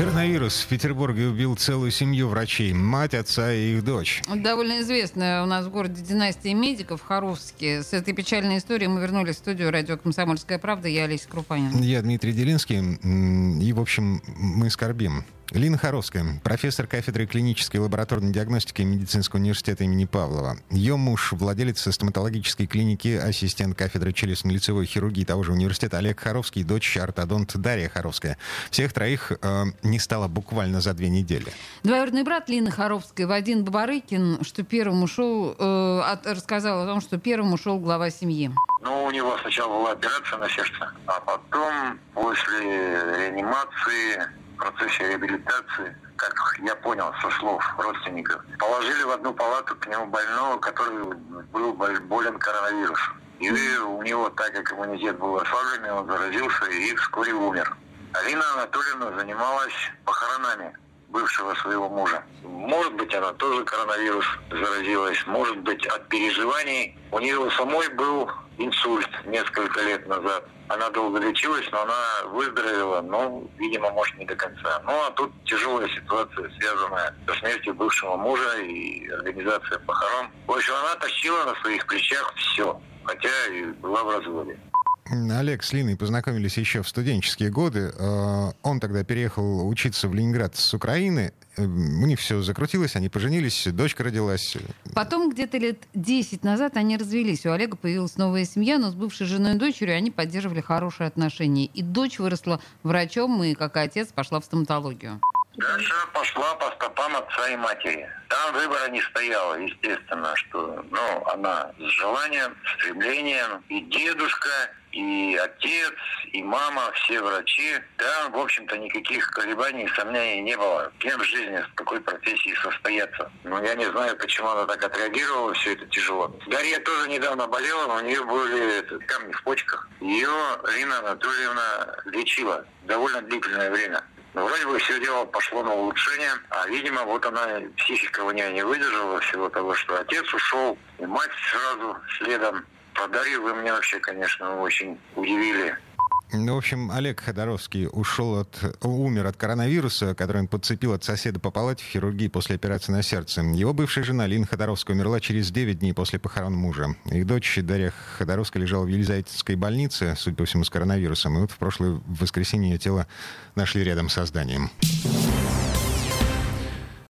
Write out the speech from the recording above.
Коронавирус в Петербурге убил целую семью врачей, мать, отца и их дочь. Довольно известная у нас в городе династия медиков Харовске. С этой печальной историей мы вернулись в студию радио «Комсомольская правда». Я Олеся Крупанин. Я Дмитрий Делинский. И, в общем, мы скорбим. Лина Харовская, профессор кафедры клинической и лабораторной диагностики Медицинского университета имени Павлова. Ее муж, владелец стоматологической клиники, ассистент кафедры челюстно-лицевой хирургии того же университета Олег Харовский, дочь ортодонт Дарья Харовская. Всех троих э, не стало буквально за две недели. Двоюродный брат Лины Харовской, Вадим Бабарыкин, что первым ушел, э, от, рассказал о том, что первым ушел глава семьи. Ну, у него сначала была операция на сердце, а потом после реанимации процессе реабилитации, как я понял со слов родственников, положили в одну палату к нему больного, который был болен коронавирусом. И у него, так как иммунитет был ослаблен, он заразился и вскоре умер. Алина Анатольевна занималась похоронами бывшего своего мужа. Может быть, она тоже коронавирус заразилась, может быть, от переживаний. У нее самой был инсульт несколько лет назад. Она долго лечилась, но она выздоровела, но, видимо, может, не до конца. Ну, а тут тяжелая ситуация, связанная со смертью бывшего мужа и организацией похорон. В общем, она тащила на своих плечах все, хотя и была в разводе. Олег с Линой познакомились еще в студенческие годы. Э, он тогда переехал учиться в Ленинград с Украины. Э, у них все закрутилось, они поженились, дочка родилась. Потом где-то лет 10 назад они развелись. У Олега появилась новая семья, но с бывшей женой и дочерью они поддерживали хорошие отношения. И дочь выросла врачом, и как отец пошла в стоматологию. Даша пошла по стопам отца и матери. Там выбора не стояло, естественно, что ну, она с желанием, стремлением, и дедушка, и отец, и мама, все врачи. Там, в общем-то, никаких колебаний и сомнений не было. Кем в жизни, с какой профессией состояться. Но я не знаю, почему она так отреагировала, все это тяжело. Дарья тоже недавно болела, но у нее были камни в почках. Ее Рина Анатольевна лечила довольно длительное время. Но вроде бы все дело пошло на улучшение, а, видимо, вот она, психика у нее не выдержала всего того, что отец ушел, и мать сразу следом. Про Дарью вы меня вообще, конечно, очень удивили. Ну, в общем, Олег Ходоровский ушел от, умер от коронавируса, который он подцепил от соседа по палате в хирургии после операции на сердце. Его бывшая жена Лина Ходоровская умерла через 9 дней после похорон мужа. Их дочь Дарья Ходоровская лежала в Елизаветинской больнице, судя по всему, с коронавирусом. И вот в прошлое воскресенье ее тело нашли рядом со зданием.